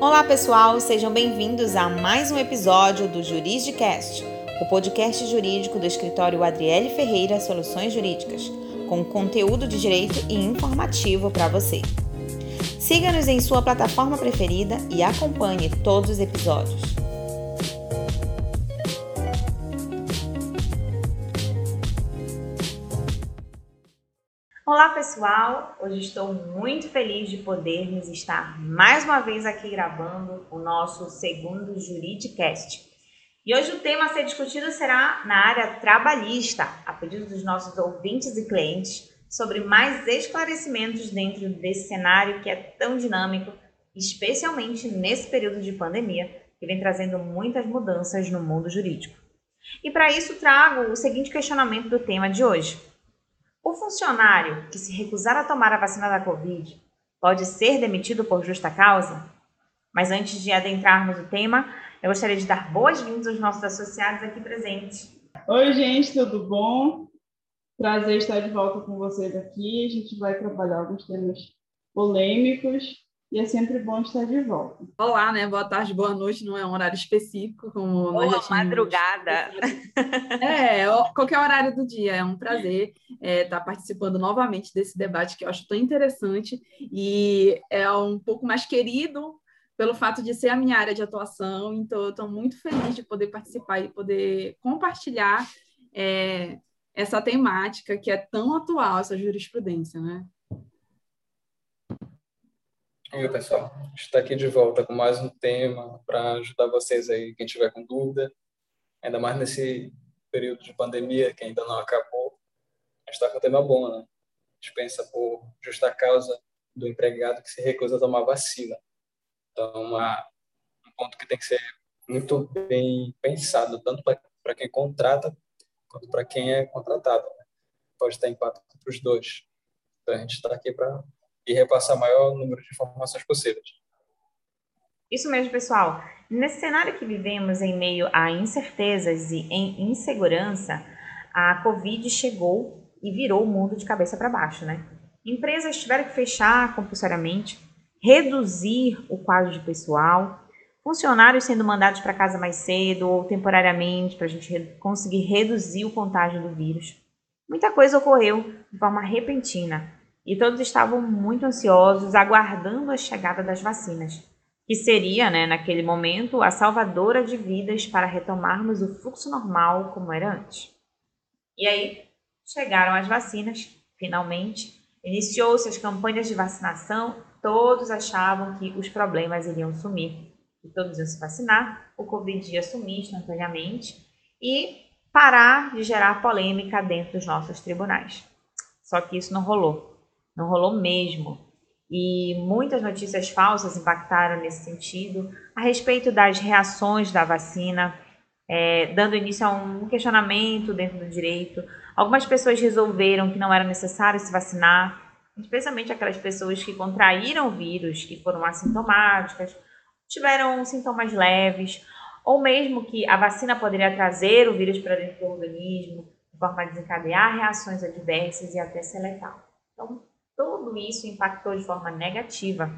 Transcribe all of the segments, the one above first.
Olá, pessoal, sejam bem-vindos a mais um episódio do Jurisdicast, o podcast jurídico do escritório Adriele Ferreira Soluções Jurídicas, com conteúdo de direito e informativo para você. Siga-nos em sua plataforma preferida e acompanhe todos os episódios. Olá pessoal, hoje estou muito feliz de podermos estar mais uma vez aqui gravando o nosso segundo Juridicast. E hoje o tema a ser discutido será na área trabalhista, a pedido dos nossos ouvintes e clientes, sobre mais esclarecimentos dentro desse cenário que é tão dinâmico, especialmente nesse período de pandemia, que vem trazendo muitas mudanças no mundo jurídico. E para isso trago o seguinte questionamento do tema de hoje. O funcionário que se recusar a tomar a vacina da Covid pode ser demitido por justa causa? Mas antes de adentrarmos o tema, eu gostaria de dar boas-vindas aos nossos associados aqui presentes. Oi, gente, tudo bom? Prazer estar de volta com vocês aqui. A gente vai trabalhar alguns temas polêmicos e é sempre bom estar de volta. Olá, né? Boa tarde, boa noite, não é um horário específico, como Boa nós já madrugada. É, qualquer horário do dia. É um prazer é, estar participando novamente desse debate que eu acho tão interessante e é um pouco mais querido pelo fato de ser a minha área de atuação, então eu estou muito feliz de poder participar e poder compartilhar é, essa temática que é tão atual, essa jurisprudência, né? Aí, pessoal, está aqui de volta com mais um tema para ajudar vocês aí, quem tiver com dúvida, ainda mais nesse período de pandemia que ainda não acabou. A gente está com um tema bom, né? Dispensa por justa causa do empregado que se recusa a tomar vacina. Então, uma, um ponto que tem que ser muito bem pensado, tanto para quem contrata quanto para quem é contratado. Né? Pode ter impacto para os dois. Então, a gente está aqui para e repassar o maior número de informações possíveis. Isso mesmo, pessoal. Nesse cenário que vivemos em meio a incertezas e em insegurança, a Covid chegou e virou o mundo de cabeça para baixo, né? Empresas tiveram que fechar compulsoriamente, reduzir o quadro de pessoal, funcionários sendo mandados para casa mais cedo ou temporariamente para a gente conseguir reduzir o contágio do vírus. Muita coisa ocorreu de forma repentina e todos estavam muito ansiosos, aguardando a chegada das vacinas, que seria, né, naquele momento, a salvadora de vidas para retomarmos o fluxo normal como era antes. E aí chegaram as vacinas, finalmente, iniciou-se as campanhas de vacinação, todos achavam que os problemas iriam sumir, que todos iam se vacinar, o Covid ia sumir instantaneamente e parar de gerar polêmica dentro dos nossos tribunais. Só que isso não rolou. Não rolou mesmo. E muitas notícias falsas impactaram nesse sentido a respeito das reações da vacina, é, dando início a um questionamento dentro do direito. Algumas pessoas resolveram que não era necessário se vacinar, especialmente aquelas pessoas que contraíram o vírus, que foram assintomáticas, tiveram sintomas leves, ou mesmo que a vacina poderia trazer o vírus para dentro do organismo, de forma a desencadear reações adversas e até ser letal. Então, tudo isso impactou de forma negativa.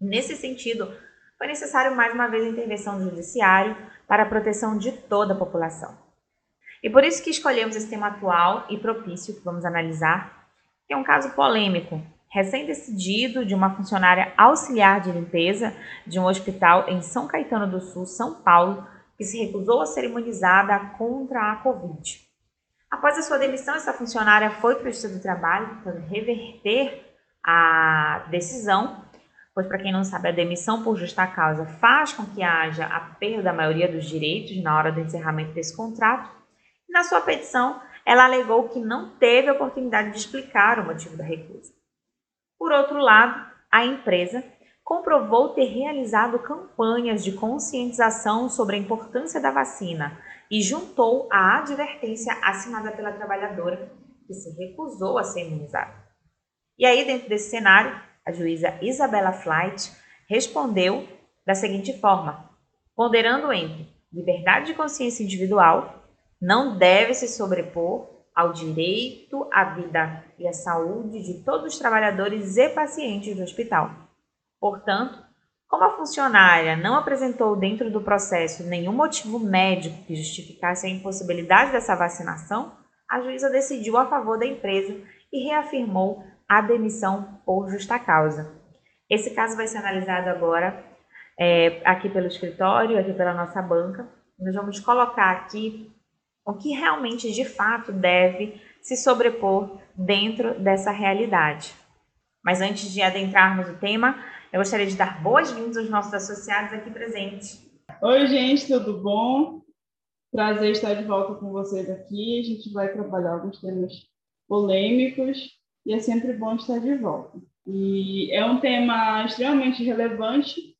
Nesse sentido, foi necessário mais uma vez a intervenção do judiciário para a proteção de toda a população. E por isso que escolhemos esse tema atual e propício que vamos analisar, que é um caso polêmico, recém-decidido de uma funcionária auxiliar de limpeza de um hospital em São Caetano do Sul, São Paulo, que se recusou a ser imunizada contra a Covid. Após a sua demissão, essa funcionária foi para o Justiça do Trabalho para reverter a decisão, pois, para quem não sabe, a demissão por justa causa faz com que haja a perda da maioria dos direitos na hora do encerramento desse contrato. Na sua petição, ela alegou que não teve oportunidade de explicar o motivo da recusa. Por outro lado, a empresa comprovou ter realizado campanhas de conscientização sobre a importância da vacina e juntou a advertência assinada pela trabalhadora que se recusou a ser imunizada. E aí, dentro desse cenário, a juíza Isabela Flight respondeu da seguinte forma: ponderando entre liberdade de consciência individual, não deve se sobrepor ao direito à vida e à saúde de todos os trabalhadores e pacientes do hospital. Portanto, Como a funcionária não apresentou dentro do processo nenhum motivo médico que justificasse a impossibilidade dessa vacinação, a juíza decidiu a favor da empresa e reafirmou a demissão por justa causa. Esse caso vai ser analisado agora é, aqui pelo escritório, aqui pela nossa banca. Nós vamos colocar aqui o que realmente de fato deve se sobrepor dentro dessa realidade. Mas antes de adentrarmos o tema, eu gostaria de dar boas-vindas aos nossos associados aqui presentes. Oi, gente, tudo bom? Prazer estar de volta com vocês aqui. A gente vai trabalhar alguns temas polêmicos e é sempre bom estar de volta. E é um tema extremamente relevante.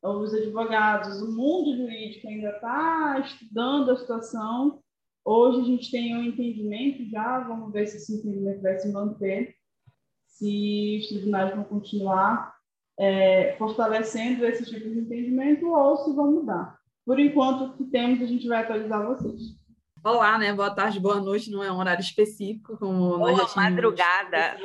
Os advogados, o mundo jurídico ainda está estudando a situação. Hoje a gente tem um entendimento já, vamos ver se esse entendimento vai se manter, se os tribunais vão continuar é, fortalecendo esse tipo de entendimento ou se vão mudar. Por enquanto, que temos, a gente vai atualizar vocês. Olá, né? Boa tarde, boa noite, não é um horário específico, como Boa nós já madrugada.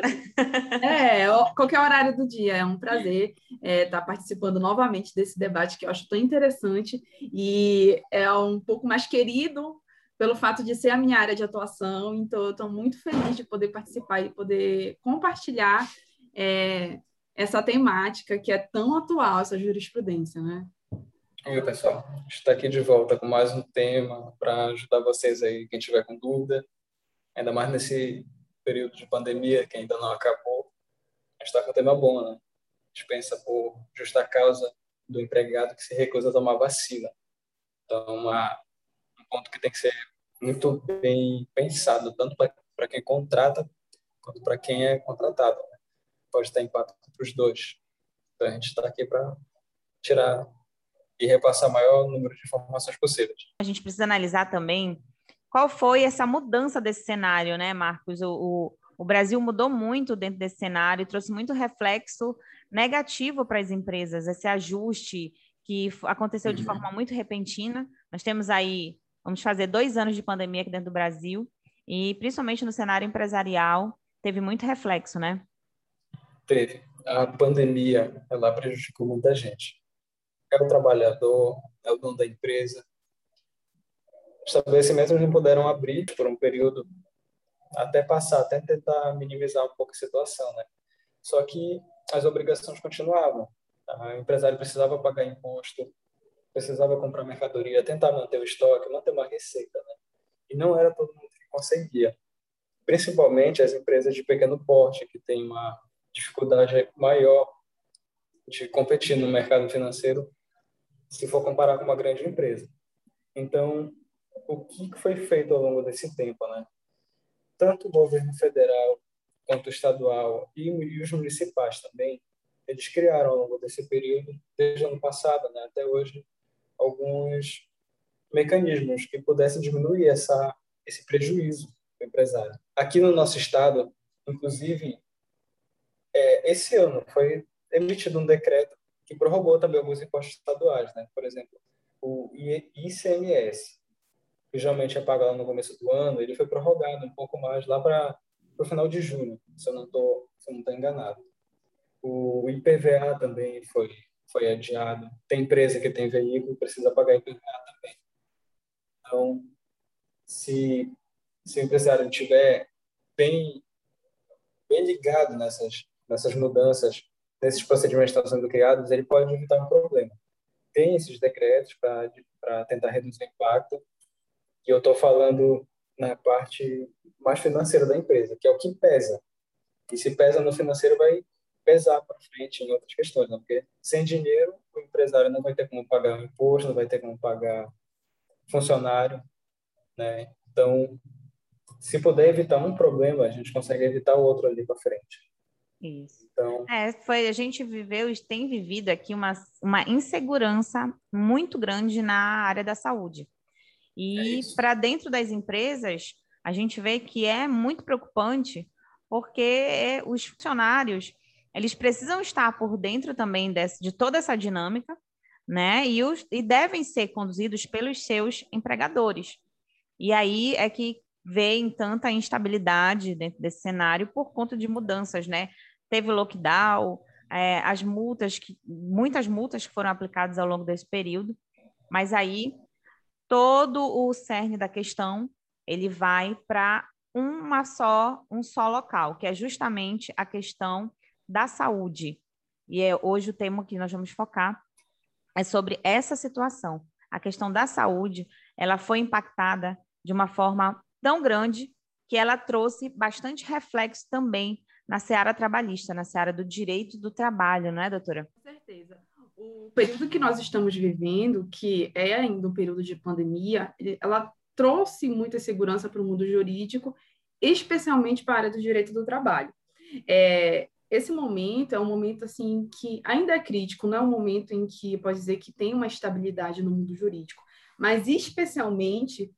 É, qualquer horário do dia, é um prazer é, estar participando novamente desse debate que eu acho tão interessante e é um pouco mais querido pelo fato de ser a minha área de atuação, então eu estou muito feliz de poder participar e poder compartilhar é, essa temática que é tão atual, essa jurisprudência, né? Aí, pessoal, está aqui de volta com mais um tema para ajudar vocês aí, quem tiver com dúvida, ainda mais nesse período de pandemia que ainda não acabou. A gente está com um tema bom, né? Dispensa por justa causa do empregado que se recusa a tomar vacina. Então, uma, um ponto que tem que ser muito bem pensado, tanto para quem contrata quanto para quem é contratado. Né? Pode ter impacto os dois. Então, a gente está aqui para tirar e repassar o maior número de informações possíveis. A gente precisa analisar também qual foi essa mudança desse cenário, né, Marcos? O, o, o Brasil mudou muito dentro desse cenário e trouxe muito reflexo negativo para as empresas, esse ajuste que aconteceu de uhum. forma muito repentina. Nós temos aí, vamos fazer dois anos de pandemia aqui dentro do Brasil, e principalmente no cenário empresarial, teve muito reflexo, né? Teve. A pandemia, ela prejudicou muita gente é o trabalhador, é o dono da empresa. Estabelecimentos não puderam abrir por um período até passar, até tentar minimizar um pouco a situação, né? Só que as obrigações continuavam. O empresário precisava pagar imposto, precisava comprar mercadoria, tentar manter o estoque, manter uma receita, né? E não era todo mundo que conseguia. Principalmente as empresas de pequeno porte, que têm uma dificuldade maior de competir no mercado financeiro se for comparar com uma grande empresa. Então, o que foi feito ao longo desse tempo, né? Tanto o governo federal quanto o estadual e, os municipais também, eles criaram ao longo desse período, desde o ano passado né, até hoje, alguns mecanismos que pudessem diminuir essa, esse prejuízo do empresário. Aqui no nosso estado, inclusive, é, esse ano foi emitido um decreto que prorrogou também alguns impostos estaduais, né? Por exemplo, o ICMS, que geralmente é pago lá no começo do ano, ele foi prorrogado um pouco mais lá para o final de junho, se eu não estou enganado. O IPVA também foi, foi adiado. Tem empresa que tem veículo, precisa pagar IPVA também. Então, se, se o empresário estiver bem, bem ligado nessas, nessas mudanças nesses procedimentos que estão sendo criados, ele pode evitar um problema. Tem esses decretos para tentar reduzir o impacto, e eu estou falando na parte mais financeira da empresa, que é o que pesa. E se pesa no financeiro, vai pesar para frente em outras questões, né? porque sem dinheiro o empresário não vai ter como pagar imposto, não vai ter como pagar funcionário, né? Então, se puder evitar um problema, a gente consegue evitar o outro ali para frente. Isso. Então... É, foi, a gente viveu e tem vivido aqui uma, uma insegurança muito grande na área da saúde. E é para dentro das empresas, a gente vê que é muito preocupante, porque os funcionários eles precisam estar por dentro também desse, de toda essa dinâmica, né? E, os, e devem ser conduzidos pelos seus empregadores. E aí é que vem tanta instabilidade dentro desse cenário por conta de mudanças, né? Teve lockdown, é, as multas, que, muitas multas que foram aplicadas ao longo desse período, mas aí todo o cerne da questão ele vai para uma só, um só local, que é justamente a questão da saúde. E é hoje o tema que nós vamos focar é sobre essa situação. A questão da saúde, ela foi impactada de uma forma tão grande que ela trouxe bastante reflexo também na seara trabalhista, na seara do direito do trabalho, não é, doutora? Com certeza. O período que nós estamos vivendo, que é ainda um período de pandemia, ela trouxe muita segurança para o mundo jurídico, especialmente para a área do direito do trabalho. É, esse momento é um momento assim que ainda é crítico, não é um momento em que pode dizer que tem uma estabilidade no mundo jurídico, mas especialmente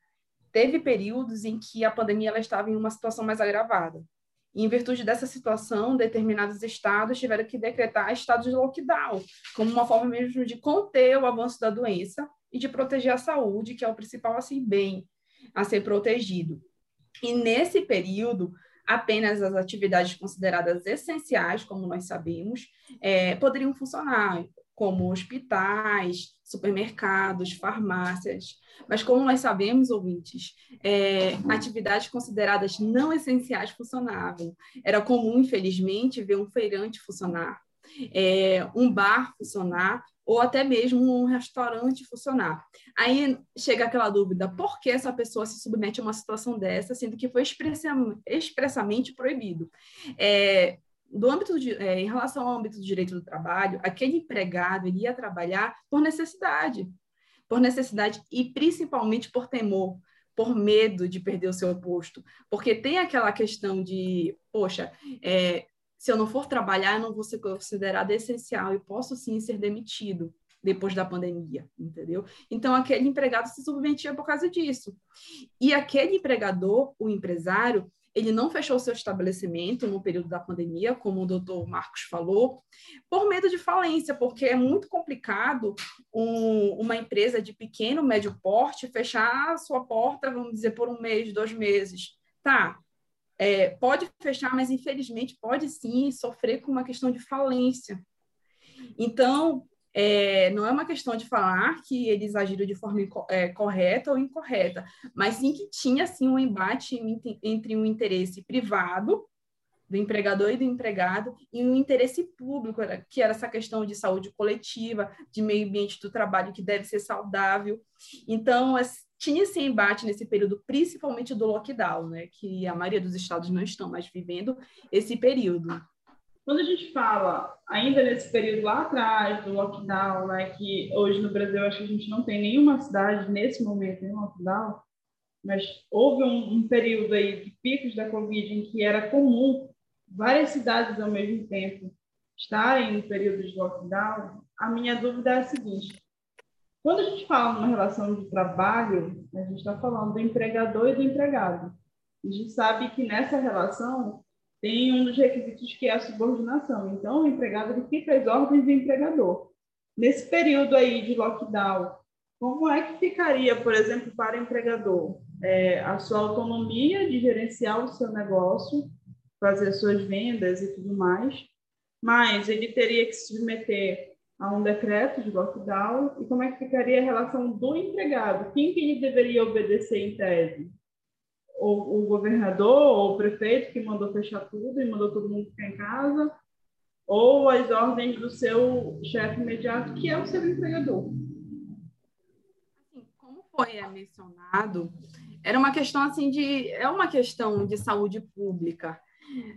teve períodos em que a pandemia ela estava em uma situação mais agravada. Em virtude dessa situação, determinados estados tiveram que decretar estados de lockdown, como uma forma mesmo de conter o avanço da doença e de proteger a saúde, que é o principal assim bem a ser protegido. E nesse período, apenas as atividades consideradas essenciais, como nós sabemos, é, poderiam funcionar, como hospitais, supermercados, farmácias. Mas, como nós sabemos, ouvintes, é, atividades consideradas não essenciais funcionavam. Era comum, infelizmente, ver um feirante funcionar, é, um bar funcionar, ou até mesmo um restaurante funcionar. Aí chega aquela dúvida: por que essa pessoa se submete a uma situação dessa, sendo que foi expressamente proibido? É, do âmbito de, é, em relação ao âmbito do direito do trabalho, aquele empregado ele ia trabalhar por necessidade, por necessidade e principalmente por temor, por medo de perder o seu posto, porque tem aquela questão de, poxa, é, se eu não for trabalhar, eu não vou ser considerado essencial e posso sim ser demitido depois da pandemia, entendeu? Então, aquele empregado se submetia por causa disso. E aquele empregador, o empresário, ele não fechou seu estabelecimento no período da pandemia, como o doutor Marcos falou, por medo de falência, porque é muito complicado um, uma empresa de pequeno, médio porte fechar a sua porta, vamos dizer, por um mês, dois meses. Tá, é, pode fechar, mas infelizmente pode sim sofrer com uma questão de falência. Então, é, não é uma questão de falar que eles agiram de forma é, correta ou incorreta, mas sim que tinha sim um embate entre um interesse privado do empregador e do empregado e um interesse público, que era essa questão de saúde coletiva, de meio ambiente do trabalho que deve ser saudável. Então, tinha esse embate nesse período, principalmente do lockdown, né, que a maioria dos estados não estão mais vivendo esse período. Quando a gente fala, ainda nesse período lá atrás do lockdown, né, que hoje no Brasil acho que a gente não tem nenhuma cidade nesse momento em lockdown, mas houve um, um período aí de picos da Covid em que era comum várias cidades ao mesmo tempo estarem no período de lockdown, a minha dúvida é a seguinte: quando a gente fala numa relação de trabalho, a gente está falando do empregador e do empregado. A gente sabe que nessa relação tem um dos requisitos que é a subordinação. Então, o empregado ele fica às ordens do empregador. Nesse período aí de lockdown, como é que ficaria, por exemplo, para o empregador é, a sua autonomia de gerenciar o seu negócio, fazer suas vendas e tudo mais, mas ele teria que se submeter a um decreto de lockdown e como é que ficaria a relação do empregado? Quem que ele deveria obedecer em tese? O, o governador ou o prefeito que mandou fechar tudo e mandou todo mundo ficar em casa? Ou as ordens do seu chefe imediato, que é o seu empregador? Assim, como foi mencionado, era uma questão assim de é uma questão de saúde pública.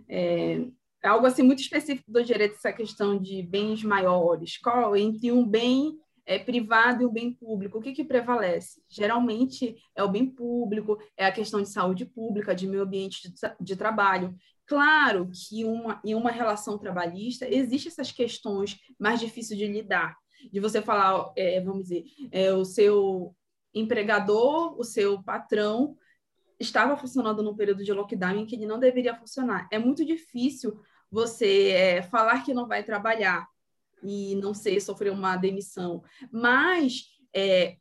É, é algo assim muito específico do direito essa questão de bens maiores, qual entre um bem é, privado e um bem público, o que, que prevalece? Geralmente é o bem público, é a questão de saúde pública, de meio ambiente de, de trabalho. Claro que uma, em uma relação trabalhista existem essas questões mais difíceis de lidar, de você falar, é, vamos dizer, é, o seu empregador, o seu patrão estava funcionando no período de lockdown em que ele não deveria funcionar. É muito difícil você é, falar que não vai trabalhar e não ser sofrer uma demissão, mas é,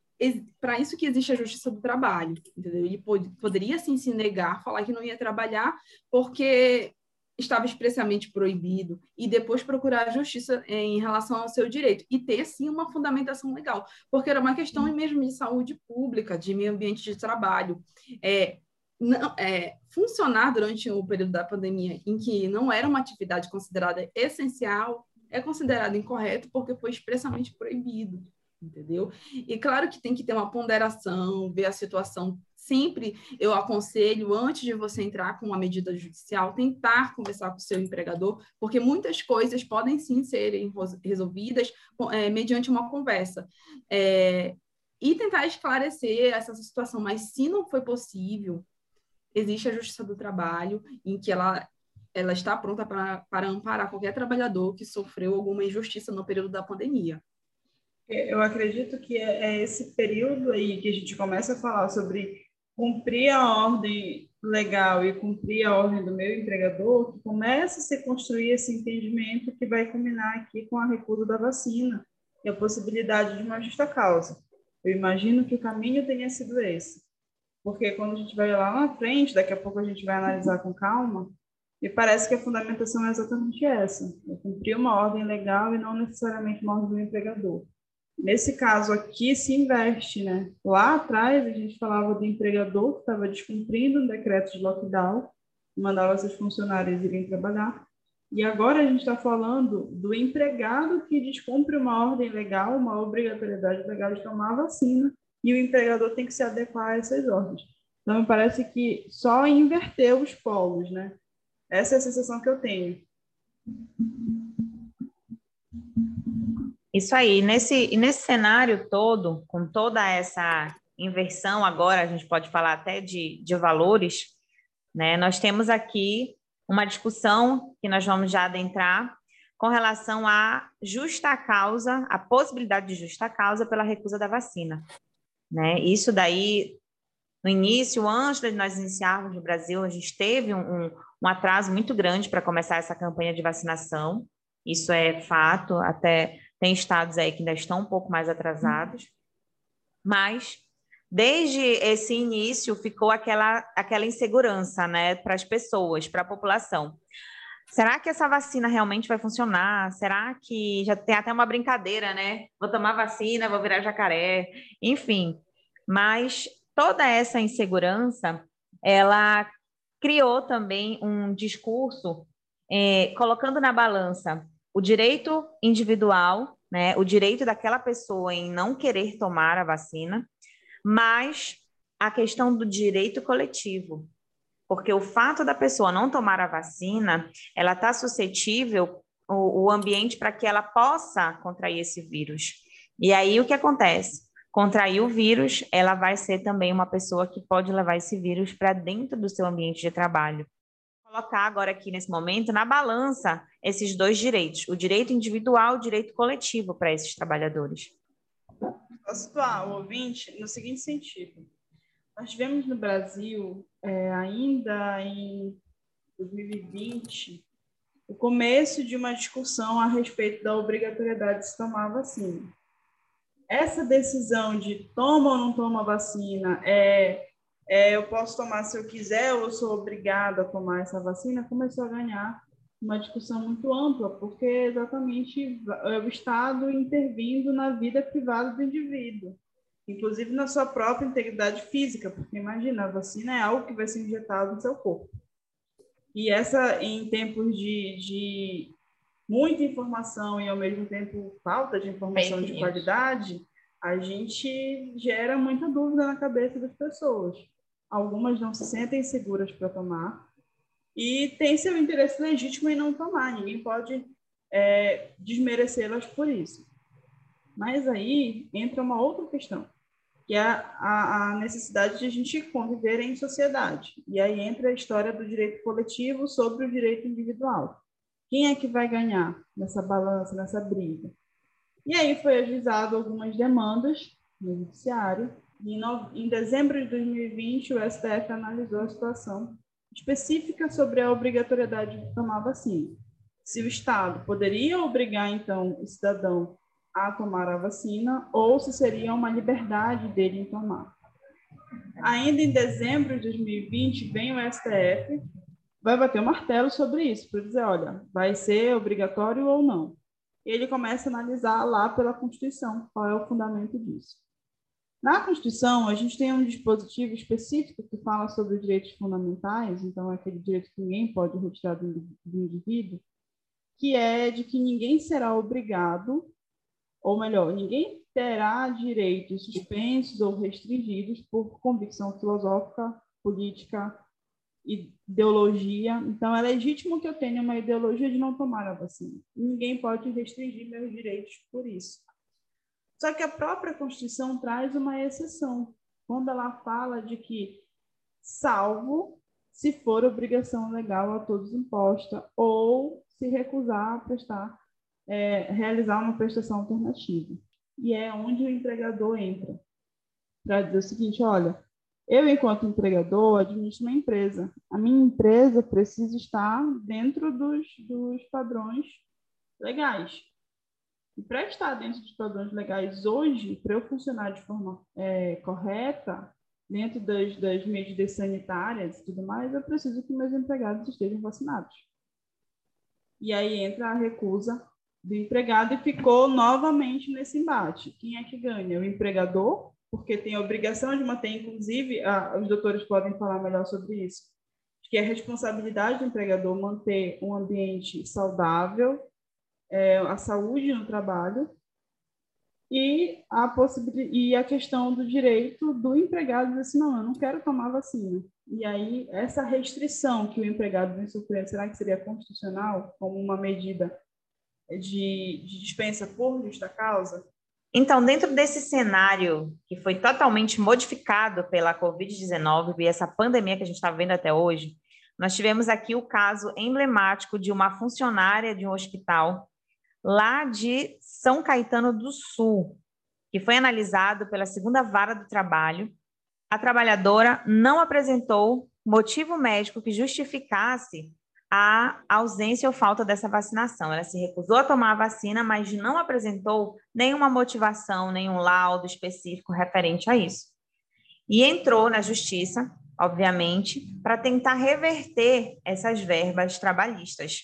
para isso que existe a justiça do trabalho, entendeu? Ele pod poderia sim se negar, falar que não ia trabalhar, porque estava expressamente proibido e depois procurar a justiça em relação ao seu direito e ter sim uma fundamentação legal, porque era uma questão mesmo de saúde pública, de meio ambiente de trabalho. É, não, é, funcionar durante o período da pandemia, em que não era uma atividade considerada essencial, é considerado incorreto porque foi expressamente proibido, entendeu? E claro que tem que ter uma ponderação, ver a situação. Sempre eu aconselho, antes de você entrar com uma medida judicial, tentar conversar com o seu empregador, porque muitas coisas podem sim serem resolvidas é, mediante uma conversa. É, e tentar esclarecer essa situação, mas se não foi possível, existe a Justiça do Trabalho, em que ela, ela está pronta para, para amparar qualquer trabalhador que sofreu alguma injustiça no período da pandemia. É, eu acredito que é, é esse período aí que a gente começa a falar sobre cumprir a ordem legal e cumprir a ordem do meu empregador, que começa a se construir esse entendimento que vai culminar aqui com a recusa da vacina e a possibilidade de uma justa causa. Eu imagino que o caminho tenha sido esse. Porque quando a gente vai lá na frente, daqui a pouco a gente vai analisar com calma, e parece que a fundamentação é exatamente essa: é cumprir uma ordem legal e não necessariamente uma ordem do empregador. Nesse caso aqui, se investe, né? Lá atrás, a gente falava do empregador que estava descumprindo um decreto de lockdown, mandava seus funcionários irem trabalhar. E agora a gente está falando do empregado que descumpre uma ordem legal, uma obrigatoriedade legal de tomar vacina, e o empregador tem que se adequar a essas ordens. Então, me parece que só inverter os polos, né? Essa é a sensação que eu tenho. Isso aí. Nesse, nesse cenário todo, com toda essa inversão agora, a gente pode falar até de, de valores, né? Nós temos aqui uma discussão que nós vamos já adentrar com relação à justa causa, a possibilidade de justa causa pela recusa da vacina. Né? Isso daí, no início, antes de nós iniciarmos no Brasil, a gente teve um, um, atraso muito grande para começar essa campanha de vacinação. Isso é fato, até tem estados aí que ainda estão um pouco mais atrasados. Mas desde esse início ficou aquela, aquela insegurança né, para as pessoas, para a população. Será que essa vacina realmente vai funcionar? Será que já tem até uma brincadeira, né? Vou tomar vacina, vou virar jacaré, enfim. Mas toda essa insegurança, ela criou também um discurso é, colocando na balança o direito individual, né, o direito daquela pessoa em não querer tomar a vacina, mas a questão do direito coletivo, porque o fato da pessoa não tomar a vacina, ela está suscetível o, o ambiente para que ela possa contrair esse vírus. E aí o que acontece? Contrair o vírus, ela vai ser também uma pessoa que pode levar esse vírus para dentro do seu ambiente de trabalho. Vou colocar agora aqui nesse momento na balança esses dois direitos, o direito individual e o direito coletivo para esses trabalhadores. Posso situar o ouvinte no seguinte sentido. Nós tivemos no Brasil, é, ainda em 2020, o começo de uma discussão a respeito da obrigatoriedade de se tomar vacina. Essa decisão de toma ou não toma vacina, é, é, eu posso tomar se eu quiser ou eu sou obrigada a tomar essa vacina, começou a ganhar uma discussão muito ampla, porque é exatamente é o Estado intervindo na vida privada do indivíduo inclusive na sua própria integridade física, porque imagina, a vacina é algo que vai ser injetado no seu corpo. E essa, em tempos de, de muita informação e ao mesmo tempo falta de informação de qualidade, a gente gera muita dúvida na cabeça das pessoas. Algumas não se sentem seguras para tomar e tem seu interesse legítimo em não tomar. Ninguém pode é, desmerecê-las por isso. Mas aí entra uma outra questão que é a, a, necessidade de a gente conviver em sociedade. E aí entra a história do direito coletivo sobre o direito individual. Quem é que vai ganhar nessa balança, nessa briga? E aí foi avisado algumas demandas no judiciário, em dezembro de 2020 o STF analisou a situação específica sobre a obrigatoriedade de tomar vacina. Se o Estado poderia obrigar, então, o cidadão a tomar a vacina ou se seria uma liberdade dele em tomar. Ainda em dezembro de 2020, vem o STF vai bater o martelo sobre isso, para dizer, olha, vai ser obrigatório ou não. E ele começa a analisar lá pela Constituição qual é o fundamento disso. Na Constituição, a gente tem um dispositivo específico que fala sobre os direitos fundamentais, então é aquele direito que ninguém pode retirar do, do indivíduo, que é de que ninguém será obrigado, ou melhor, ninguém terá direitos suspensos ou restringidos por convicção filosófica, política, ideologia. Então, é legítimo que eu tenha uma ideologia de não tomar a vacina. Ninguém pode restringir meus direitos por isso. Só que a própria Constituição traz uma exceção, quando ela fala de que, salvo se for obrigação legal a todos imposta ou se recusar a prestar, é, realizar uma prestação alternativa. E é onde o empregador entra para dizer o seguinte: olha, eu, enquanto empregador, administro uma empresa. A minha empresa precisa estar dentro dos, dos padrões legais. E para estar dentro dos padrões legais hoje, para eu funcionar de forma é, correta, dentro das, das medidas sanitárias e tudo mais, eu preciso que meus empregados estejam vacinados. E aí entra a recusa do empregado e ficou novamente nesse embate. Quem é que ganha? O empregador, porque tem a obrigação de manter, inclusive, a, os doutores podem falar melhor sobre isso, que é a responsabilidade do empregador manter um ambiente saudável, é, a saúde no trabalho e a possibilidade e a questão do direito do empregado dizer assim, não, eu não quero tomar vacina. E aí essa restrição que o empregado vem sofrendo, será que seria constitucional como uma medida de, de dispensa por justa causa? Então, dentro desse cenário que foi totalmente modificado pela Covid-19 e essa pandemia que a gente está vendo até hoje, nós tivemos aqui o caso emblemático de uma funcionária de um hospital lá de São Caetano do Sul, que foi analisado pela segunda vara do trabalho. A trabalhadora não apresentou motivo médico que justificasse a ausência ou falta dessa vacinação. Ela se recusou a tomar a vacina, mas não apresentou nenhuma motivação, nenhum laudo específico referente a isso. E entrou na justiça, obviamente, para tentar reverter essas verbas trabalhistas.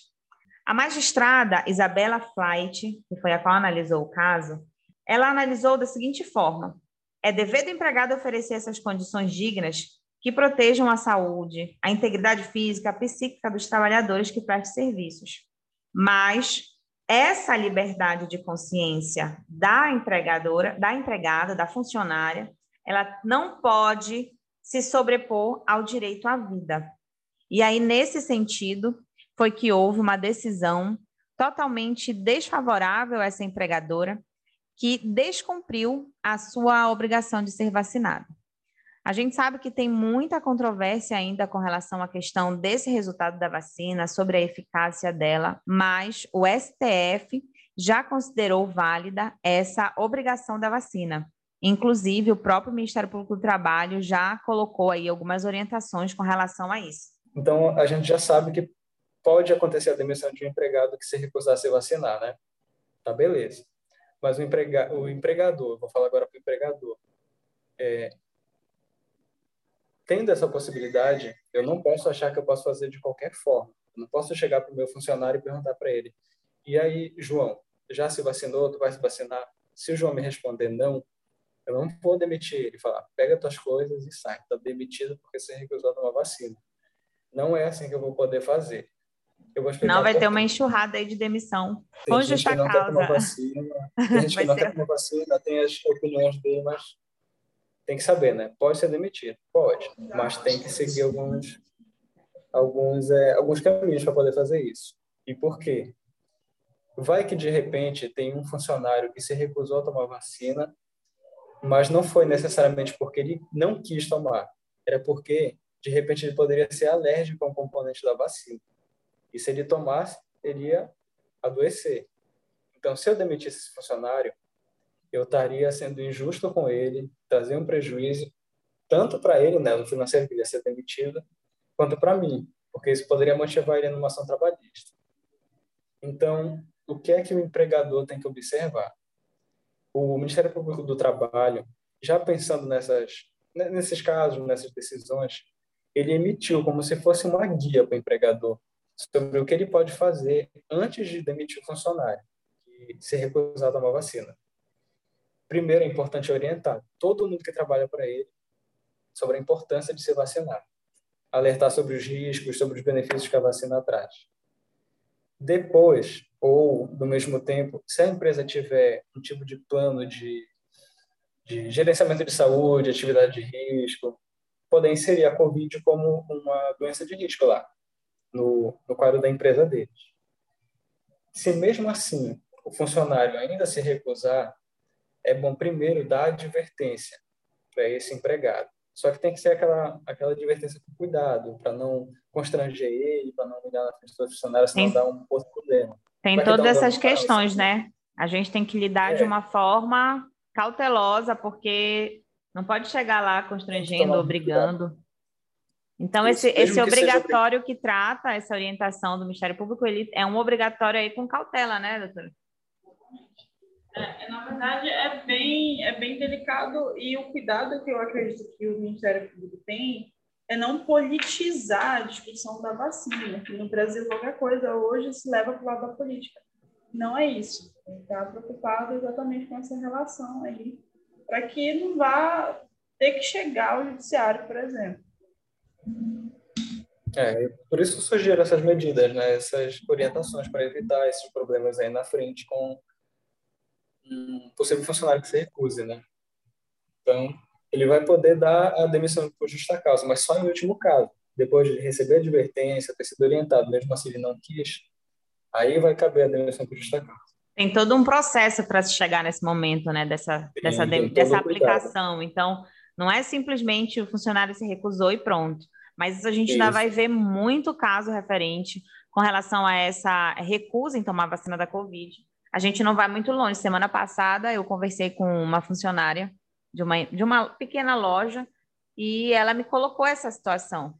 A magistrada Isabela Flight, que foi a qual analisou o caso, ela analisou da seguinte forma: é dever do empregado oferecer essas condições dignas que protejam a saúde, a integridade física, a psíquica dos trabalhadores que prestam serviços. Mas essa liberdade de consciência da empregadora, da empregada, da funcionária, ela não pode se sobrepor ao direito à vida. E aí, nesse sentido, foi que houve uma decisão totalmente desfavorável a essa empregadora, que descumpriu a sua obrigação de ser vacinada. A gente sabe que tem muita controvérsia ainda com relação à questão desse resultado da vacina, sobre a eficácia dela, mas o STF já considerou válida essa obrigação da vacina. Inclusive, o próprio Ministério Público do Trabalho já colocou aí algumas orientações com relação a isso. Então, a gente já sabe que pode acontecer a demissão de um empregado que se recusar a se vacinar, né? Tá, beleza. Mas o, emprega o empregador, vou falar agora para o empregador, é, tendo essa possibilidade, eu não posso achar que eu posso fazer de qualquer forma. Eu não posso chegar para o meu funcionário e perguntar para ele: e aí, João, já se vacinou? Tu vai se vacinar? Se o João me responder não, eu não vou demitir ele. Falar: pega tuas coisas e sai. Está demitido porque você recusou uma vacina. Não é assim que eu vou poder fazer. Eu vou não vai ter uma enxurrada aí de demissão. Tem com justa não causa. Vacina, tem gente que não quer tomar vacina, tem as opiniões dele, mas tem que saber, né? Pode ser demitido, pode, mas tem que seguir alguns alguns é, alguns caminhos para poder fazer isso. E por quê? Vai que de repente tem um funcionário que se recusou a tomar vacina, mas não foi necessariamente porque ele não quis tomar, era porque de repente ele poderia ser alérgico a um componente da vacina. E se ele tomasse, ele ia adoecer. Então, se eu demitisse esse funcionário, eu estaria sendo injusto com ele, trazer um prejuízo tanto para ele, né, no financeiro que ele ia ser demitido, quanto para mim, porque isso poderia motivar ele numa ação trabalhista. Então, o que é que o empregador tem que observar? O Ministério Público do Trabalho, já pensando nessas, nesses casos, nessas decisões, ele emitiu como se fosse uma guia para o empregador sobre o que ele pode fazer antes de demitir o funcionário e ser recusado a uma vacina. Primeiro, é importante orientar todo mundo que trabalha para ele sobre a importância de se vacinar, alertar sobre os riscos, sobre os benefícios que a vacina traz. Depois, ou no mesmo tempo, se a empresa tiver um tipo de plano de, de gerenciamento de saúde, atividade de risco, poder inserir a Covid como uma doença de risco lá, no, no quadro da empresa deles. Se mesmo assim o funcionário ainda se recusar, é bom primeiro dar advertência para esse empregado. Só que tem que ser aquela, aquela advertência com cuidado, para não constranger ele, para não humilhar na frente do funcionário, senão dá um outro problema. Tem todas um essas questões, né? A gente tem que lidar é. de uma forma cautelosa, porque não pode chegar lá constrangendo, obrigando. Então, esse, esse obrigatório que, que trata essa orientação do Ministério Público, ele é um obrigatório aí com cautela, né, doutora? É, na verdade, é bem, é bem delicado e o cuidado que eu acredito que o Ministério Público tem é não politizar a discussão da vacina. Que no Brasil, qualquer coisa hoje se leva para o lado da política. Não é isso. Está preocupado exatamente com essa relação aí, para que não vá ter que chegar ao judiciário, por exemplo. É, por isso surgiram essas medidas, né? essas orientações para evitar esses problemas aí na frente com um possível funcionário que se recuse, né? Então, ele vai poder dar a demissão por justa causa, mas só em último caso. Depois de receber a advertência, ter sido orientado, mesmo assim ele não quis, aí vai caber a demissão por justa causa. Tem todo um processo para se chegar nesse momento, né, dessa, Sim, dessa, de, dessa aplicação. Então, não é simplesmente o funcionário se recusou e pronto. Mas a gente Isso. ainda vai ver muito caso referente com relação a essa recusa em tomar vacina da Covid a gente não vai muito longe. Semana passada eu conversei com uma funcionária de uma, de uma pequena loja e ela me colocou essa situação.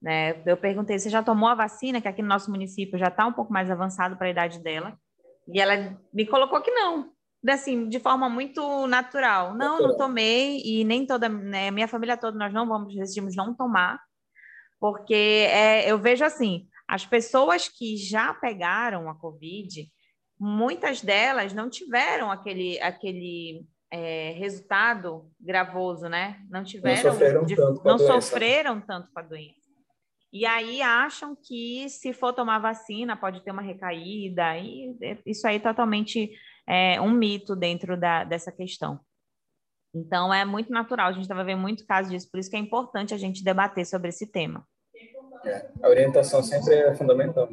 Né? Eu perguntei: você já tomou a vacina? Que aqui no nosso município já está um pouco mais avançado para a idade dela. E ela me colocou que não, assim, de forma muito natural. Não, não tomei e nem toda, né, minha família toda nós não vamos decidimos não tomar, porque é, eu vejo assim, as pessoas que já pegaram a COVID, muitas delas não tiveram aquele, aquele é, resultado gravoso, né? Não tiveram, não sofreram, de, tanto, não sofreram tanto com a doença. E aí acham que se for tomar vacina pode ter uma recaída, e isso aí é totalmente é, um mito dentro da, dessa questão. Então é muito natural, a gente estava vendo muito caso disso, por isso que é importante a gente debater sobre esse tema. É, a orientação sempre é fundamental.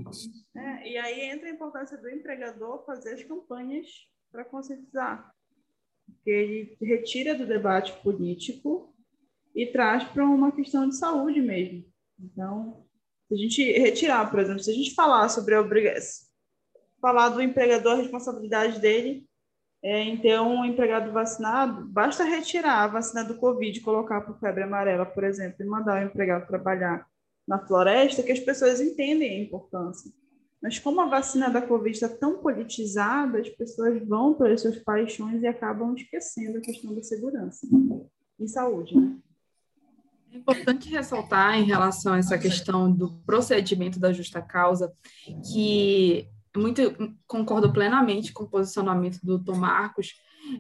É, e aí entra a importância do empregador fazer as campanhas para conscientizar. Porque ele retira do debate político e traz para uma questão de saúde mesmo. Então, se a gente retirar, por exemplo, se a gente falar sobre a obrigação, falar do empregador, a responsabilidade dele é, em ter um empregado vacinado, basta retirar a vacina do Covid, colocar para febre amarela, por exemplo, e mandar o empregado trabalhar na floresta que as pessoas entendem a importância. Mas como a vacina da Covid está tão politizada, as pessoas vão para as suas paixões e acabam esquecendo a questão da segurança e saúde, né? É importante ressaltar em relação a essa questão do procedimento da justa causa que muito concordo plenamente com o posicionamento do Tom Marcos,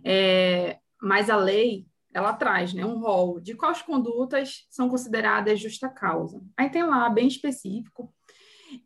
é, mas a lei ela traz né, um rol de quais condutas são consideradas justa causa. Aí tem lá, bem específico.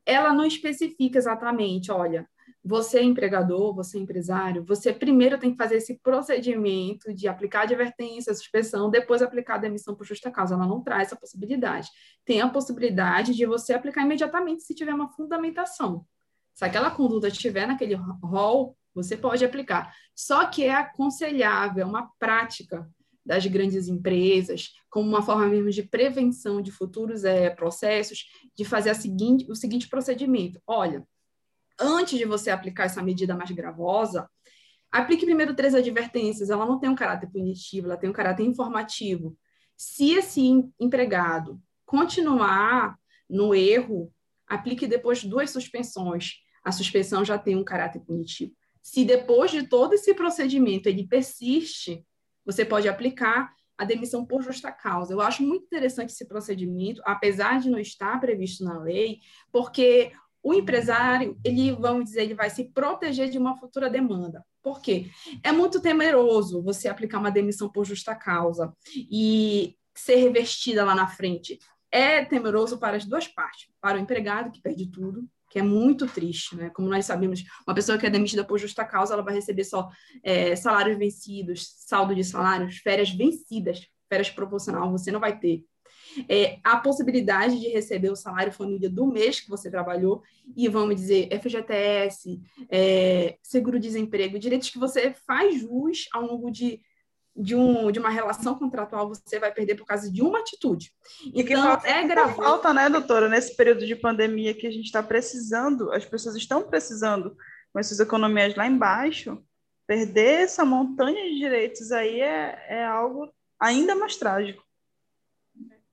Ela não especifica exatamente, olha, você é empregador, você é empresário, você primeiro tem que fazer esse procedimento de aplicar advertência, suspensão, depois aplicar a demissão por justa causa. Ela não traz essa possibilidade. Tem a possibilidade de você aplicar imediatamente se tiver uma fundamentação. Se aquela conduta estiver naquele rol, você pode aplicar. Só que é aconselhável, é uma prática das grandes empresas, como uma forma mesmo de prevenção de futuros é, processos, de fazer seguinte, o seguinte procedimento. Olha, antes de você aplicar essa medida mais gravosa, aplique primeiro três advertências. Ela não tem um caráter punitivo, ela tem um caráter informativo. Se esse empregado continuar no erro, aplique depois duas suspensões. A suspensão já tem um caráter punitivo. Se depois de todo esse procedimento ele persiste, você pode aplicar a demissão por justa causa. Eu acho muito interessante esse procedimento, apesar de não estar previsto na lei, porque o empresário, ele, vamos dizer, ele vai se proteger de uma futura demanda. Por quê? É muito temeroso você aplicar uma demissão por justa causa e ser revestida lá na frente. É temeroso para as duas partes, para o empregado, que perde tudo, que é muito triste, né? Como nós sabemos, uma pessoa que é demitida por justa causa, ela vai receber só é, salários vencidos, saldo de salários, férias vencidas, férias proporcional, você não vai ter. É, a possibilidade de receber o salário família do mês que você trabalhou e, vamos dizer, FGTS, é, seguro-desemprego, direitos que você faz jus ao longo de de, um, de uma relação contratual você vai perder por causa de uma atitude. Então, falta, é grave. Falta, né, doutora, nesse período de pandemia que a gente está precisando, as pessoas estão precisando, com essas economias lá embaixo, perder essa montanha de direitos aí é, é algo ainda mais trágico.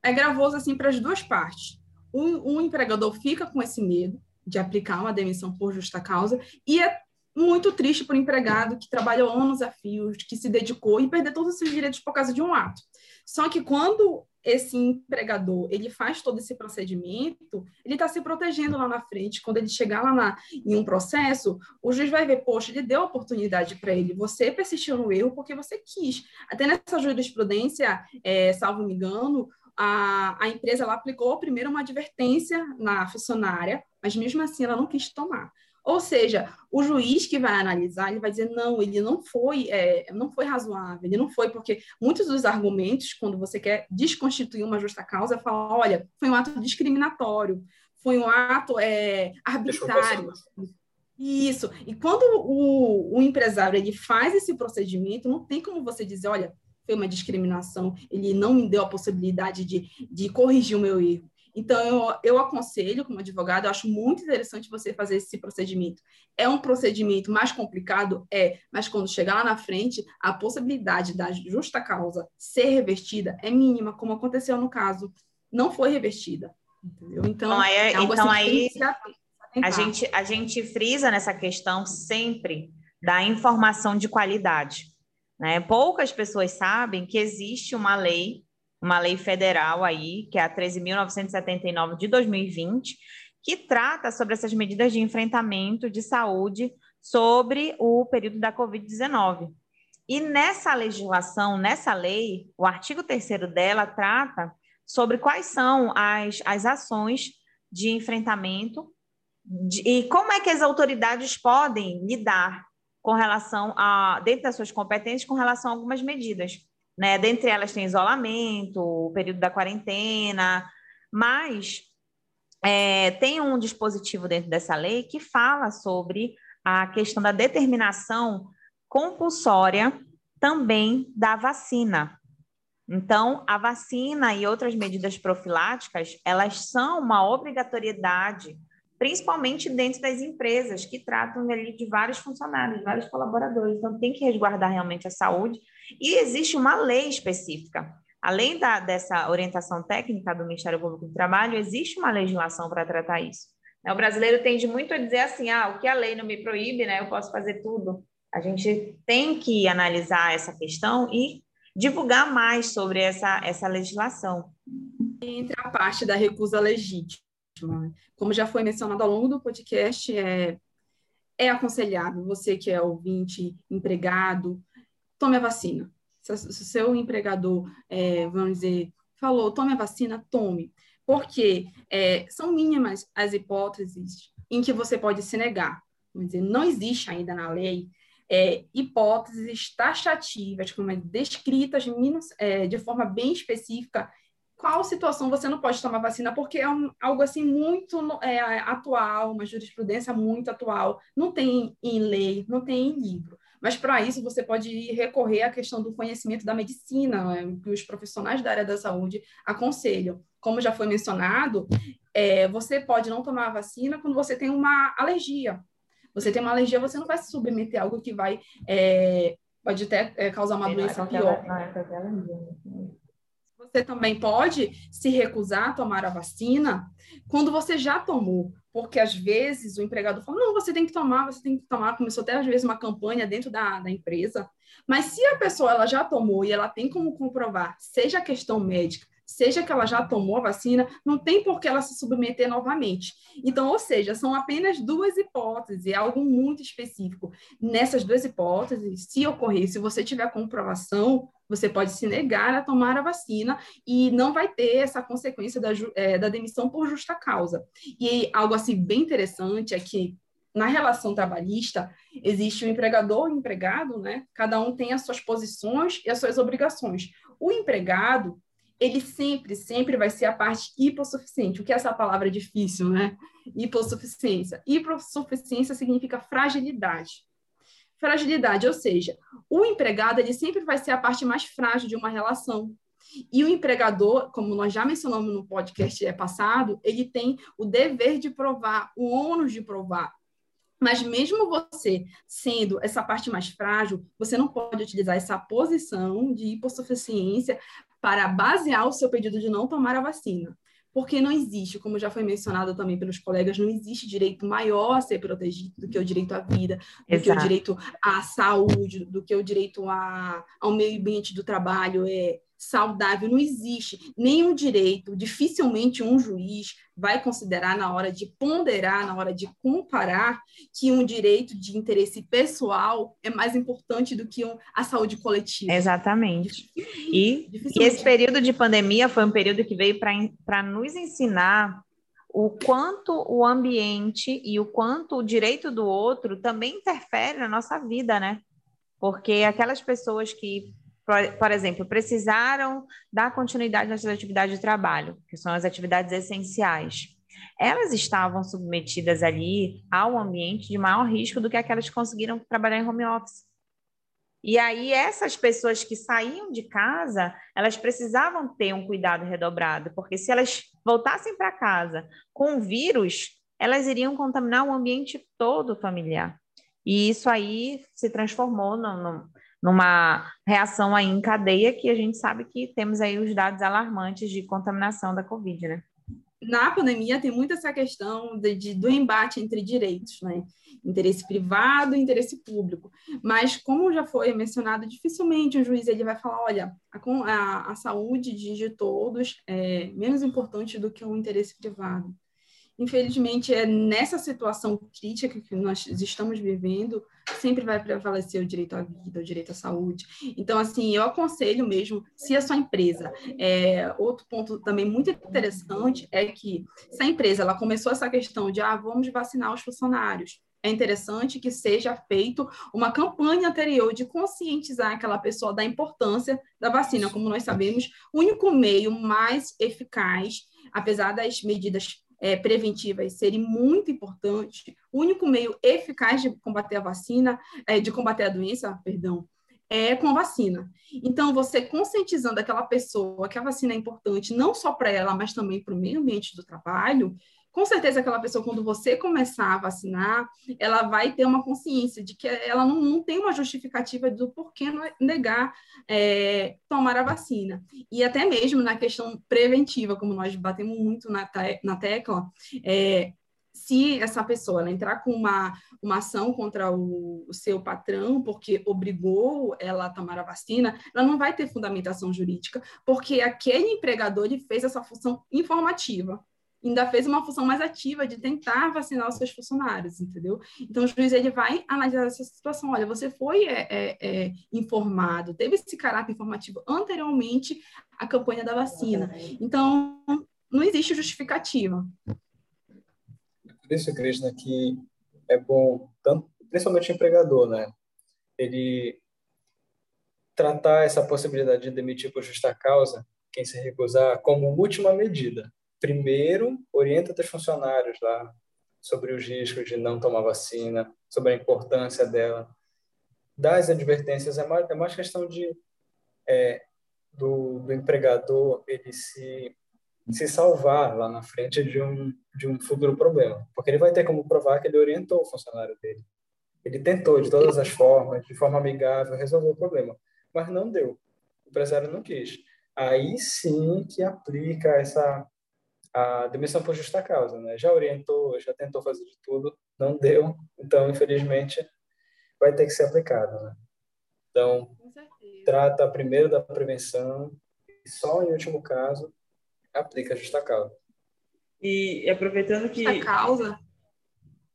É gravoso, assim, para as duas partes. Um, um empregador fica com esse medo de aplicar uma demissão por justa causa e é muito triste para o empregado que trabalhou anos a fios, que se dedicou e perder todos os seus direitos por causa de um ato. Só que quando esse empregador ele faz todo esse procedimento, ele está se protegendo lá na frente. Quando ele chegar lá na, em um processo, o juiz vai ver, poxa, ele deu oportunidade para ele, você persistiu no erro porque você quis. Até nessa jurisprudência, é, salvo me engano, a, a empresa ela aplicou primeiro uma advertência na funcionária, mas mesmo assim ela não quis tomar. Ou seja, o juiz que vai analisar, ele vai dizer, não, ele não foi, é, não foi razoável, ele não foi, porque muitos dos argumentos, quando você quer desconstituir uma justa causa, fala, olha, foi um ato discriminatório, foi um ato é, arbitrário. Isso. E quando o, o empresário ele faz esse procedimento, não tem como você dizer, olha, foi uma discriminação, ele não me deu a possibilidade de, de corrigir o meu erro. Então, eu, eu aconselho, como advogado, eu acho muito interessante você fazer esse procedimento. É um procedimento mais complicado? É, mas quando chegar lá na frente, a possibilidade da justa causa ser revertida é mínima, como aconteceu no caso. Não foi revertida. Entendeu? Então, então aí, é então, aí a, gente, a gente frisa nessa questão sempre da informação de qualidade. Né? Poucas pessoas sabem que existe uma lei uma lei federal aí, que é a 13.979 de 2020, que trata sobre essas medidas de enfrentamento de saúde sobre o período da Covid-19. E nessa legislação, nessa lei, o artigo 3 dela trata sobre quais são as, as ações de enfrentamento de, e como é que as autoridades podem lidar com relação a, dentro das suas competências, com relação a algumas medidas né? Dentre elas tem isolamento, o período da quarentena, mas é, tem um dispositivo dentro dessa lei que fala sobre a questão da determinação compulsória também da vacina. Então, a vacina e outras medidas profiláticas, elas são uma obrigatoriedade, principalmente dentro das empresas que tratam ali de vários funcionários, vários colaboradores. Então, tem que resguardar realmente a saúde e existe uma lei específica. Além da, dessa orientação técnica do Ministério Público do Trabalho, existe uma legislação para tratar isso. O brasileiro tende muito a dizer assim: ah, o que a lei não me proíbe, né, eu posso fazer tudo. A gente tem que analisar essa questão e divulgar mais sobre essa, essa legislação. Entre a parte da recusa legítima. Como já foi mencionado ao longo do podcast, é, é aconselhável você que é ouvinte, empregado, tome a vacina. Se o seu empregador, é, vamos dizer, falou, tome a vacina, tome. Porque é, são mínimas as hipóteses em que você pode se negar. Vamos dizer, não existe ainda na lei é, hipóteses taxativas, como é, descritas é, de forma bem específica, qual situação você não pode tomar vacina, porque é um, algo assim muito é, atual, uma jurisprudência muito atual, não tem em lei, não tem em livro. Mas para isso você pode recorrer à questão do conhecimento da medicina, né, que os profissionais da área da saúde aconselham. Como já foi mencionado, é, você pode não tomar a vacina quando você tem uma alergia. Você tem uma alergia, você não vai se submeter a algo que vai é, pode até é, causar uma doença pior. Alergia. Você também pode se recusar a tomar a vacina quando você já tomou, porque às vezes o empregador fala, não, você tem que tomar, você tem que tomar, começou até às vezes uma campanha dentro da, da empresa, mas se a pessoa ela já tomou e ela tem como comprovar, seja a questão médica, seja que ela já tomou a vacina, não tem por que ela se submeter novamente. Então, ou seja, são apenas duas hipóteses, é algo muito específico. Nessas duas hipóteses, se ocorrer, se você tiver comprovação, você pode se negar a tomar a vacina e não vai ter essa consequência da, é, da demissão por justa causa. E algo assim bem interessante é que na relação trabalhista, existe o empregador e o empregado, né? Cada um tem as suas posições e as suas obrigações. O empregado, ele sempre, sempre vai ser a parte hipossuficiente. O que é essa palavra difícil, né? Hipossuficiência. Hipossuficiência significa fragilidade. Fragilidade, ou seja, o empregado ele sempre vai ser a parte mais frágil de uma relação. E o empregador, como nós já mencionamos no podcast passado, ele tem o dever de provar, o ônus de provar. Mas mesmo você sendo essa parte mais frágil, você não pode utilizar essa posição de hipossuficiência para basear o seu pedido de não tomar a vacina. Porque não existe, como já foi mencionado também pelos colegas, não existe direito maior a ser protegido do que o direito à vida, do Exato. que o direito à saúde, do que o direito a, ao meio ambiente do trabalho. É, saudável, não existe nenhum direito, dificilmente um juiz vai considerar na hora de ponderar, na hora de comparar, que um direito de interesse pessoal é mais importante do que a saúde coletiva. Exatamente. E, e esse período de pandemia foi um período que veio para nos ensinar o quanto o ambiente e o quanto o direito do outro também interfere na nossa vida, né? Porque aquelas pessoas que por, por exemplo, precisaram dar continuidade nas suas atividades de trabalho, que são as atividades essenciais. Elas estavam submetidas ali ao ambiente de maior risco do que aquelas que conseguiram trabalhar em home office. E aí, essas pessoas que saíam de casa, elas precisavam ter um cuidado redobrado, porque se elas voltassem para casa com o vírus, elas iriam contaminar o ambiente todo familiar. E isso aí se transformou no, numa reação aí em cadeia que a gente sabe que temos aí os dados alarmantes de contaminação da Covid, né? Na pandemia tem muito essa questão de, de, do embate entre direitos, né? Interesse privado e interesse público. Mas, como já foi mencionado, dificilmente o juiz ele vai falar, olha, a, a, a saúde de todos é menos importante do que o interesse privado. Infelizmente, é nessa situação crítica que nós estamos vivendo, sempre vai prevalecer o direito à vida, o direito à saúde. Então, assim, eu aconselho mesmo, se a sua empresa, é, outro ponto também muito interessante é que se a empresa ela começou essa questão de, ah, vamos vacinar os funcionários, é interessante que seja feito uma campanha anterior de conscientizar aquela pessoa da importância da vacina. Como nós sabemos, o único meio mais eficaz, apesar das medidas é, preventivas serem muito importantes, o único meio eficaz de combater a vacina, é, de combater a doença, perdão, é com a vacina. Então, você conscientizando aquela pessoa que a vacina é importante, não só para ela, mas também para o meio ambiente do trabalho, com certeza aquela pessoa, quando você começar a vacinar, ela vai ter uma consciência de que ela não, não tem uma justificativa do porquê negar é, tomar a vacina. E até mesmo na questão preventiva, como nós batemos muito na, te na tecla, é, se essa pessoa entrar com uma, uma ação contra o, o, seu patrão porque obrigou ela a tomar a vacina, ela não vai ter fundamentação jurídica, porque aquele empregador ele fez essa função informativa ainda fez uma função mais ativa de tentar vacinar os seus funcionários, entendeu? Então, o juiz ele vai analisar essa situação. Olha, você foi é, é, é, informado, teve esse caráter informativo anteriormente à campanha da vacina. Então, não existe justificativa. Por isso, Krishna, que é bom, tanto, principalmente o empregador, né? Ele tratar essa possibilidade de demitir por justa causa, quem se recusar, como última medida primeiro orienta os funcionários lá sobre os riscos de não tomar vacina, sobre a importância dela. Das advertências é mais, é mais questão de é, do, do empregador ele se se salvar lá na frente de um de um futuro problema, porque ele vai ter como provar que ele orientou o funcionário dele. Ele tentou de todas as formas, de forma amigável, resolver o problema, mas não deu. O empresário não quis. aí sim que aplica essa a demissão por justa causa, né? Já orientou, já tentou fazer de tudo, não deu, então infelizmente vai ter que ser aplicado, né? Então trata primeiro da prevenção e só em último caso aplica a justa causa. E aproveitando que a causa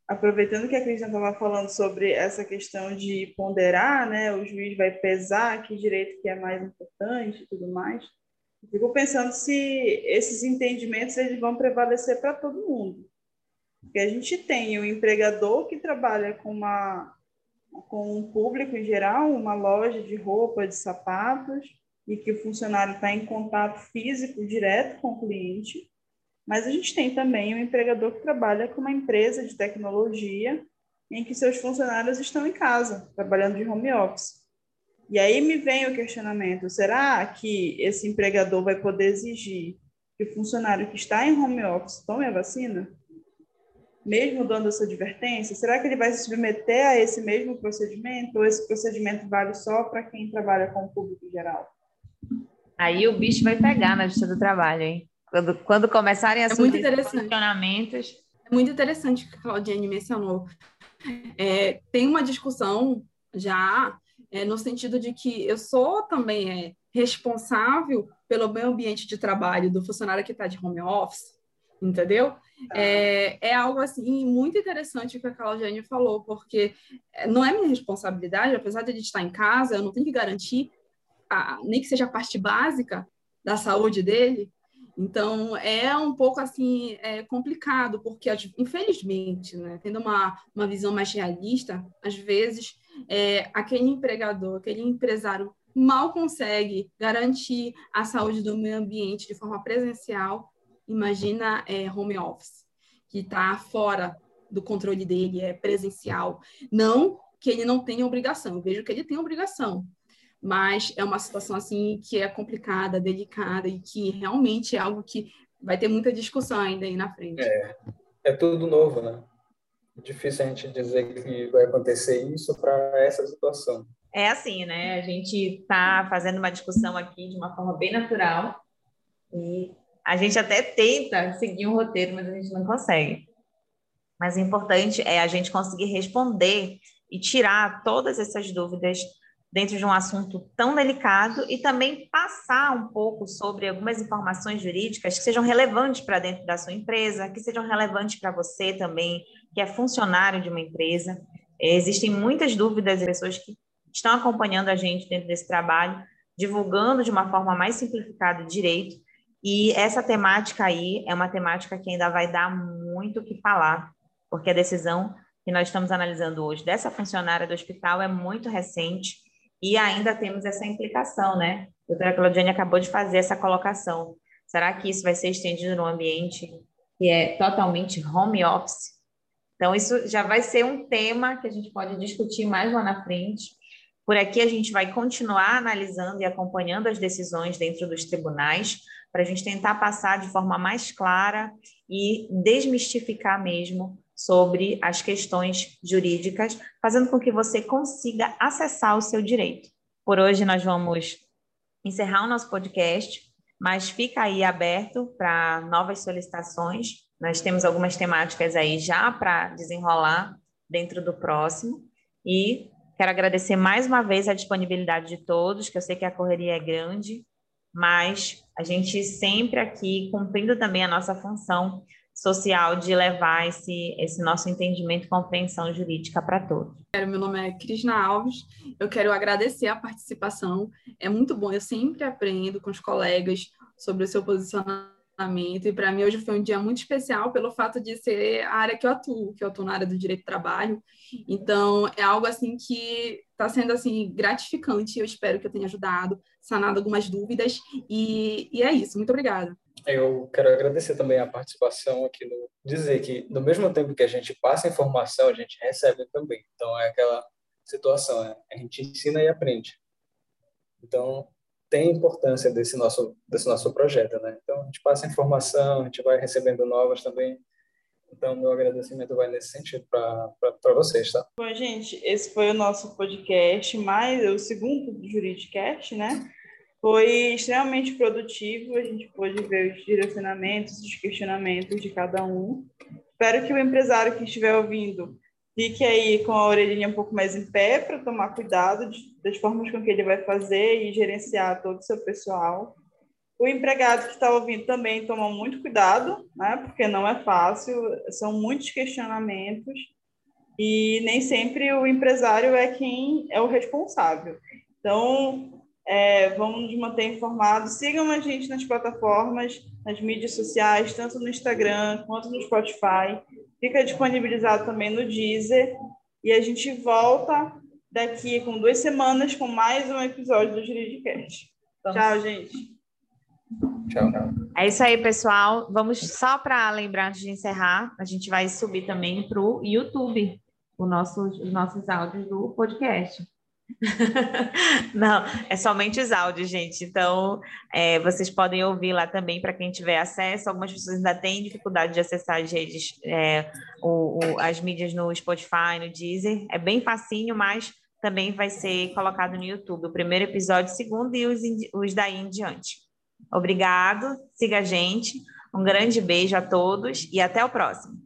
aproveitando que a Cristina estava falando sobre essa questão de ponderar, né, o juiz vai pesar que direito que é mais importante e tudo mais, fico pensando se esses entendimentos eles vão prevalecer para todo mundo. Porque a gente tem o empregador que trabalha com uma com um público em geral, uma loja de roupa, de sapatos, e que o funcionário está em contato físico direto com o cliente. Mas a gente tem também um empregador que trabalha com uma empresa de tecnologia em que seus funcionários estão em casa, trabalhando de home office. E aí me vem o questionamento: será que esse empregador vai poder exigir que o funcionário que está em home office tome a vacina? Mesmo dando essa advertência? Será que ele vai se submeter a esse mesmo procedimento? Ou esse procedimento vale só para quem trabalha com o público geral? Aí o bicho vai pegar na justiça do trabalho, hein? Quando, quando começarem a é muito questionamentos. É muito interessante o que a Claudiane mencionou. É, tem uma discussão já é, no sentido de que eu sou também é, responsável pelo meio ambiente de trabalho do funcionário que está de home office, entendeu? É, é, algo assim muito interessante o que a Claudiane falou, porque é, não é minha responsabilidade, apesar de a gente estar em casa, eu não tenho que garantir a, nem que seja a parte básica da saúde dele, então, é um pouco assim é complicado, porque infelizmente, né, tendo uma, uma visão mais realista, às vezes é, aquele empregador, aquele empresário mal consegue garantir a saúde do meio ambiente de forma presencial. Imagina é, home office, que está fora do controle dele, é presencial. Não que ele não tenha obrigação, eu vejo que ele tem obrigação, mas é uma situação assim que é complicada, delicada e que realmente é algo que vai ter muita discussão ainda aí na frente. É, é tudo novo, né? Difícil a gente dizer que vai acontecer isso para essa situação. É assim, né? A gente está fazendo uma discussão aqui de uma forma bem natural e a gente até tenta seguir um roteiro, mas a gente não consegue. Mas o importante é a gente conseguir responder e tirar todas essas dúvidas dentro de um assunto tão delicado e também passar um pouco sobre algumas informações jurídicas que sejam relevantes para dentro da sua empresa, que sejam relevantes para você também, que é funcionário de uma empresa. Existem muitas dúvidas de pessoas que estão acompanhando a gente dentro desse trabalho, divulgando de uma forma mais simplificada o direito. E essa temática aí é uma temática que ainda vai dar muito o que falar, porque a decisão que nós estamos analisando hoje dessa funcionária do hospital é muito recente e ainda temos essa implicação, né? A doutora Claudiane acabou de fazer essa colocação. Será que isso vai ser estendido no ambiente que é totalmente home office? Então, isso já vai ser um tema que a gente pode discutir mais lá na frente. Por aqui, a gente vai continuar analisando e acompanhando as decisões dentro dos tribunais, para a gente tentar passar de forma mais clara e desmistificar mesmo sobre as questões jurídicas, fazendo com que você consiga acessar o seu direito. Por hoje nós vamos encerrar o nosso podcast, mas fica aí aberto para novas solicitações. Nós temos algumas temáticas aí já para desenrolar dentro do próximo. E quero agradecer mais uma vez a disponibilidade de todos, que eu sei que a correria é grande, mas a gente sempre aqui cumprindo também a nossa função social de levar esse, esse nosso entendimento e compreensão jurídica para todos. Meu nome é Crisna Alves, eu quero agradecer a participação, é muito bom, eu sempre aprendo com os colegas sobre o seu posicionamento, e para mim hoje foi um dia muito especial pelo fato de ser a área que eu atuo, que eu atuo na área do direito do trabalho, então é algo assim que está sendo assim gratificante, eu espero que eu tenha ajudado, sanado algumas dúvidas, e, e é isso, muito obrigada. Eu quero agradecer também a participação aqui no dizer que no mesmo tempo que a gente passa informação, a gente recebe também. Então é aquela situação, né? a gente ensina e aprende. Então tem importância desse nosso desse nosso projeto, né? Então a gente passa informação, a gente vai recebendo novas também. Então meu agradecimento vai nesse sentido para vocês, tá? Bom, gente, esse foi o nosso podcast, mais o segundo do Juridicast, né? Foi extremamente produtivo, a gente pôde ver os direcionamentos, os questionamentos de cada um. Espero que o empresário que estiver ouvindo fique aí com a orelhinha um pouco mais em pé para tomar cuidado de, das formas com que ele vai fazer e gerenciar todo o seu pessoal. O empregado que está ouvindo também toma muito cuidado, né? Porque não é fácil, são muitos questionamentos e nem sempre o empresário é quem é o responsável. Então, é, vamos nos manter informados. Sigam a gente nas plataformas, nas mídias sociais, tanto no Instagram quanto no Spotify. Fica disponibilizado também no Deezer. E a gente volta daqui com duas semanas com mais um episódio do Juridicast. Tchau, gente. Tchau. É isso aí, pessoal. Vamos só para lembrar antes de encerrar, a gente vai subir também para o YouTube o nosso, os nossos áudios do podcast. Não, é somente os áudios, gente. Então, é, vocês podem ouvir lá também para quem tiver acesso. Algumas pessoas ainda têm dificuldade de acessar as redes, é, o, o, as mídias no Spotify, no Deezer. É bem facinho, mas também vai ser colocado no YouTube. O primeiro episódio, o segundo e os, os daí em diante. Obrigado, siga a gente. Um grande beijo a todos e até o próximo.